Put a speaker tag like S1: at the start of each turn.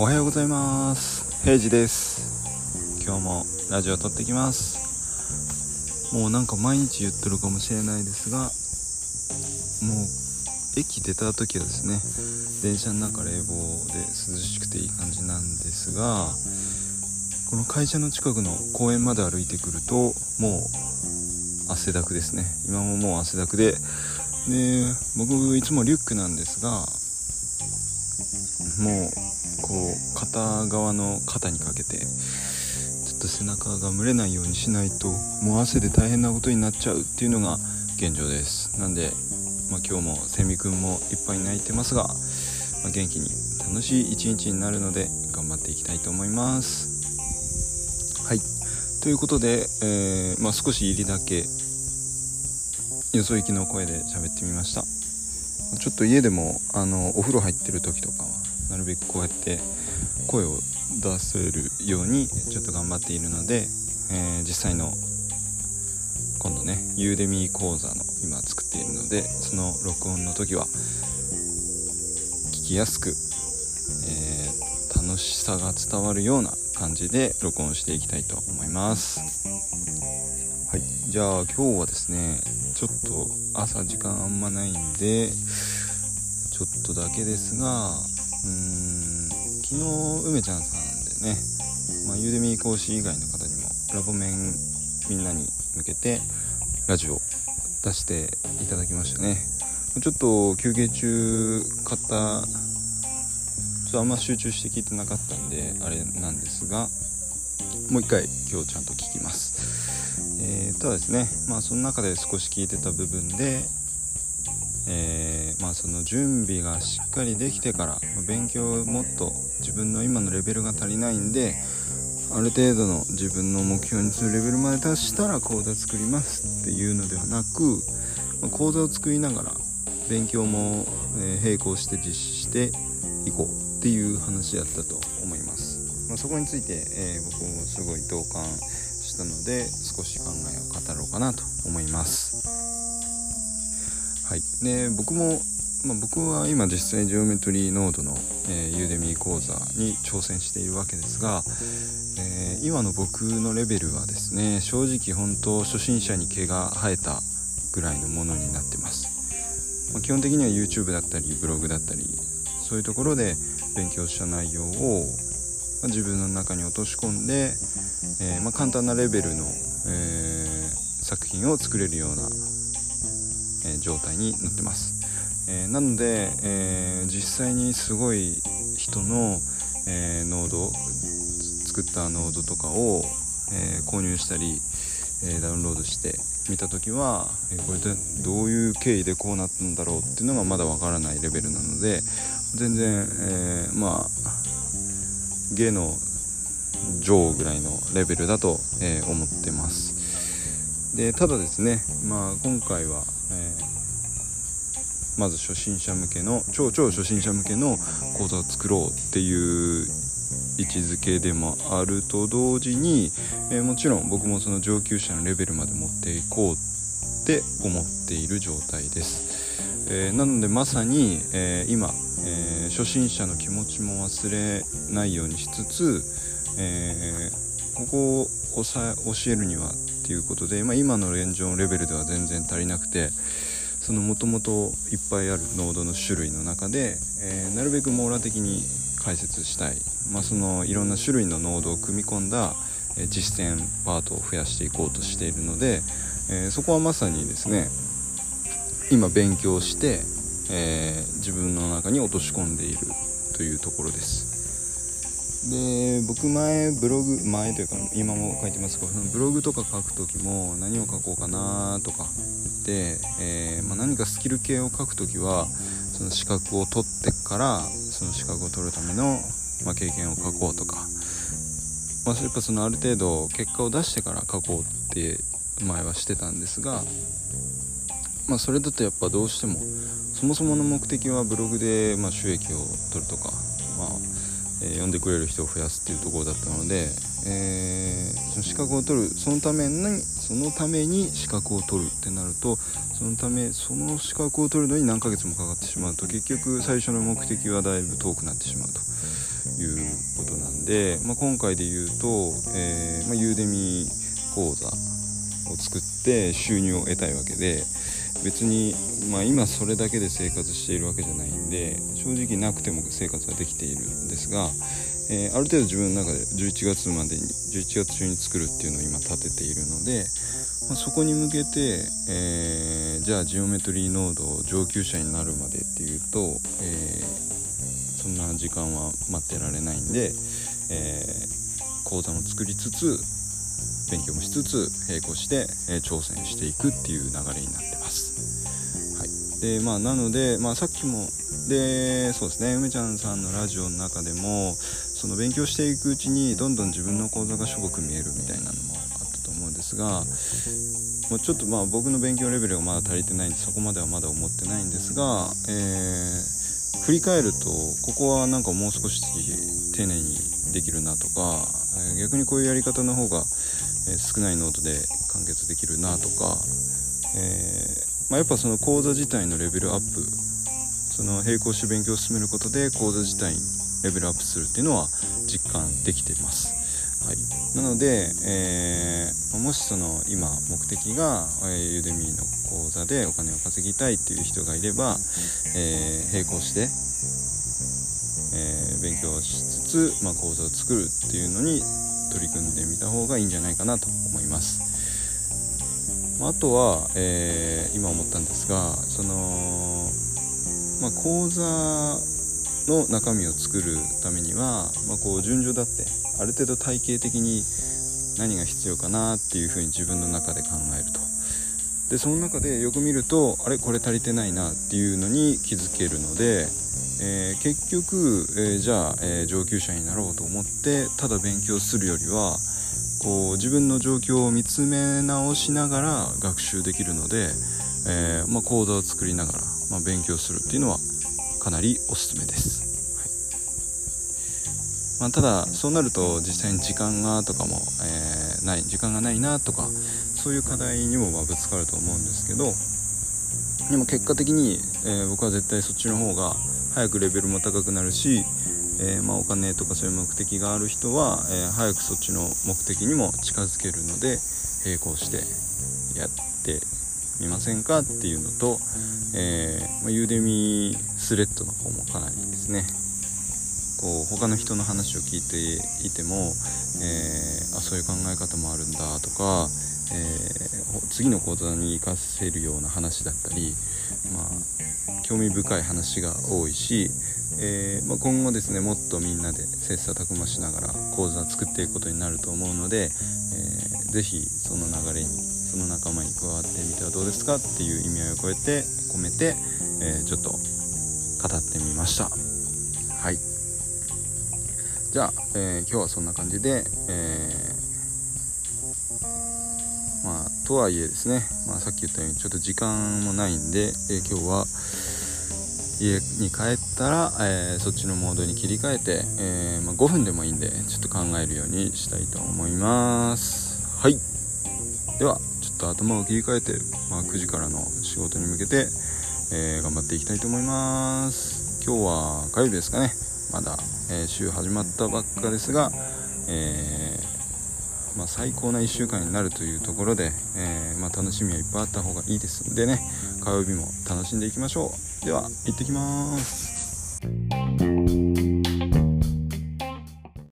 S1: おはようございます。平治です。今日もラジオ撮ってきます。もうなんか毎日言ってるかもしれないですがもう駅出た時はですね電車の中冷房で涼しくていい感じなんですがこの会社の近くの公園まで歩いてくるともう汗だくですね。今ももう汗だくで。で僕いつもリュックなんですがもうこう片側の肩にかけてちょっと背中が蒸れないようにしないともう汗で大変なことになっちゃうっていうのが現状です。なんで、まあ、今日もセミくんもいっぱい泣いてますが、まあ、元気に楽しい一日になるので頑張っていきたいと思います。はい。ということで、えー、まあ、少し入りだけよそ行きの声で喋ってみました。ちょっと家でもあのお風呂入ってる時とかはなるべくこうやって声を出せるようにちょっと頑張っているので、えー、実際の今度ねユーデミー講座の今作っているのでその録音の時は聞きやすく、えー、楽しさが伝わるような感じで録音していきたいと思います。はい。じゃあ今日はですねちょっと朝時間あんまないんでちょっとだけですがうーん。昨日梅ちゃんさんでね、まあ、ユーデミー講師以外の方にもラボ面みんなに向けてラジオ出していただきましたね。ちょっと休憩中買ったちょっとあんま集中して聞いてなかったんであれなんですがもう一回今日ちゃんと聞きます、えー、ただですねまあその中で少し聞いてた部分でえー、まあ、その準備がしっかりできてから勉強をもっと自分の今のレベルが足りないんである程度の自分の目標にするレベルまで達したら講座作りますっていうのではなく、まあ、講座を作りながら勉強も、え並行して実施していこうっていう話だったと思います、まあ、そこについて、えー、僕もすごい同感したので少し考えを語ろうかなと思います。で僕も、まあ、僕は今実際ジオメトリーノードの、えー、ユーデミー講座に挑戦しているわけですが、えー、今の僕のレベルはですね正直本当初心者に毛が生えたぐらいのものになってます、まあ、基本的には YouTube だったりブログだったりそういうところで勉強した内容を、自分の中に落とし込んで、えー、まあ、簡単なレベルの、え作品を作れるようなえ状態になってます、えなので、え実際にすごい人の、えノード作ったノードとかを、え購入したり、えダウンロードして見た時は、えこれでどういう経緯でこうなったんだろうっていうのがまだわからないレベルなので全然、えー、まあ芸の上ぐらいのレベルだと、え、思ってます。でただですね、まあ、今回は、えー、まず初心者向けの超超初心者向けの講座を作ろうっていう位置づけでもあると同時に、えー、もちろん僕もその上級者のレベルまで持っていこうって思っている状態です、えー、なのでまさに、えー、今、え初心者の気持ちも忘れないようにしつつ、えここを教えるにはていうことで、まあ、今の現状のレベルでは全然足りなくてそのもともといっぱいあるノードの種類の中で、えー、なるべく網羅的に解説したい、まあ、そのいろんな種類のノードを組み込んだ、実践パートを増やしていこうとしているので、えー、そこはまさにですね今勉強して、え自分の中に落とし込んでいるというところです。で僕前ブログ前というか今も書いてますけどブログとか書く時も何を書こうかなとか言って、えー、まあ、何かスキル系を書く時はその資格を取ってからその資格を取るための、まあ、経験を書こうとか、まあ、やっぱそのある程度結果を出してから書こうって前はしてたんですが、まあ、それだとやっぱどうしてもそもそもの目的はブログでま収益を取るとか、まあえー、読んでくれる人を増やすっていうところだったので、えー、その資格を取るそのためにそのために資格を取るってなるとそのためその資格を取るのに何ヶ月もかかってしまうと結局最初の目的はだいぶ遠くなってしまうということなんで、まあ、今回で言うと、えーまあ、ユーデミ講座を作って収入を得たいわけで別に、まあ、今それだけで生活しているわけじゃないんで正直なくても生活はできているが、えー、ある程度自分の中で11月までに11月中に作るっていうのを今立てているので、まあ、そこに向けて、えー、じゃあジオメトリーノードを上級者になるまでっていうと、えー、そんな時間は待ってられないんで、え講座も作りつつ勉強もしつつ並行して、え挑戦していくっていう流れになってます。でまあなので、まあ、さっきもでそうですね梅ちゃんさんのラジオの中でもその勉強していくうちにどんどん自分の講座がしょぼく見えるみたいなのもあったと思うんですがもうちょっとまあ僕の勉強レベルがまだ足りてないんでそこまではまだ思ってないんですが、えー、振り返るとここはなんかもう少し丁寧にできるなとか逆にこういうやり方の方が少ないノートで完結できるなとか、えー、まあ、やっぱその講座自体のレベルアップその並行して勉強を進めることで講座自体にレベルアップするっていうのは実感できています。はい、なので、えー、もしその今目的が、えー、ユーデミーの講座でお金を稼ぎたいっていう人がいれば、えー、並行して、え勉強しつつ、まあ、講座を作るっていうのに取り組んでみた方がいいんじゃないかなと思います。まあとは、えー、今思ったんですがその、まあ、講座の中身を作るためには、まあ、こう順序だってある程度体系的に何が必要かなっていうふうに自分の中で考えると。でその中でよく見るとあれこれ足りてないなっていうのに気づけるのでえー、結局、えー、じゃあ、えー、上級者になろうと思ってただ勉強するよりはこう自分の状況を見つめ直しながら学習できるので、えまあ、講座を作りながら、まあ、勉強するっていうのはかなりおすすめです、はい。まあ、ただそうなると実際に時間がとかも、えない時間がないなとかそういう課題にもまぶつかると思うんですけどでも結果的に、え僕は絶対そっちの方が早くレベルも高くなるし、えー、まあ、お金とかそういう目的がある人は、えー、早くそっちの目的にも近づけるので並行してやってみませんかっていうのと、えー、まあ、ユーデミスレッドの方もかなりですね。こう他の人の話を聞いていても、えあそういう考え方もあるんだとか、え次の講座に生かせるような話だったり、まあ、興味深い話が多いし、えー、まあ、今後ですねもっとみんなで切磋琢磨しながら講座作っていくことになると思うので、えー、ぜひその流れにその仲間に加わってみてはどうですかっていう意味合いを超えて込めて、えー、ちょっと語ってみました。はい。じゃあ、え今日はそんな感じで、えまあとはいえですね、まあ、さっき言ったようにちょっと時間もないんで、え、今日は家に帰ったら、えー、そっちのモードに切り替えて、えー、まあ、5分でもいいんでちょっと考えるようにしたいと思います。はい。ではちょっと頭を切り替えて、まあ、9時からの仕事に向けて、え頑張っていきたいと思います。今日は火曜日ですかね。まだ、え週始まったばっかですが、えーまあ、最高な1週間になるというところで、えー、まあ、楽しみはいっぱいあった方がいいです。んでね火曜日も楽しんでいきましょう。では行ってきます。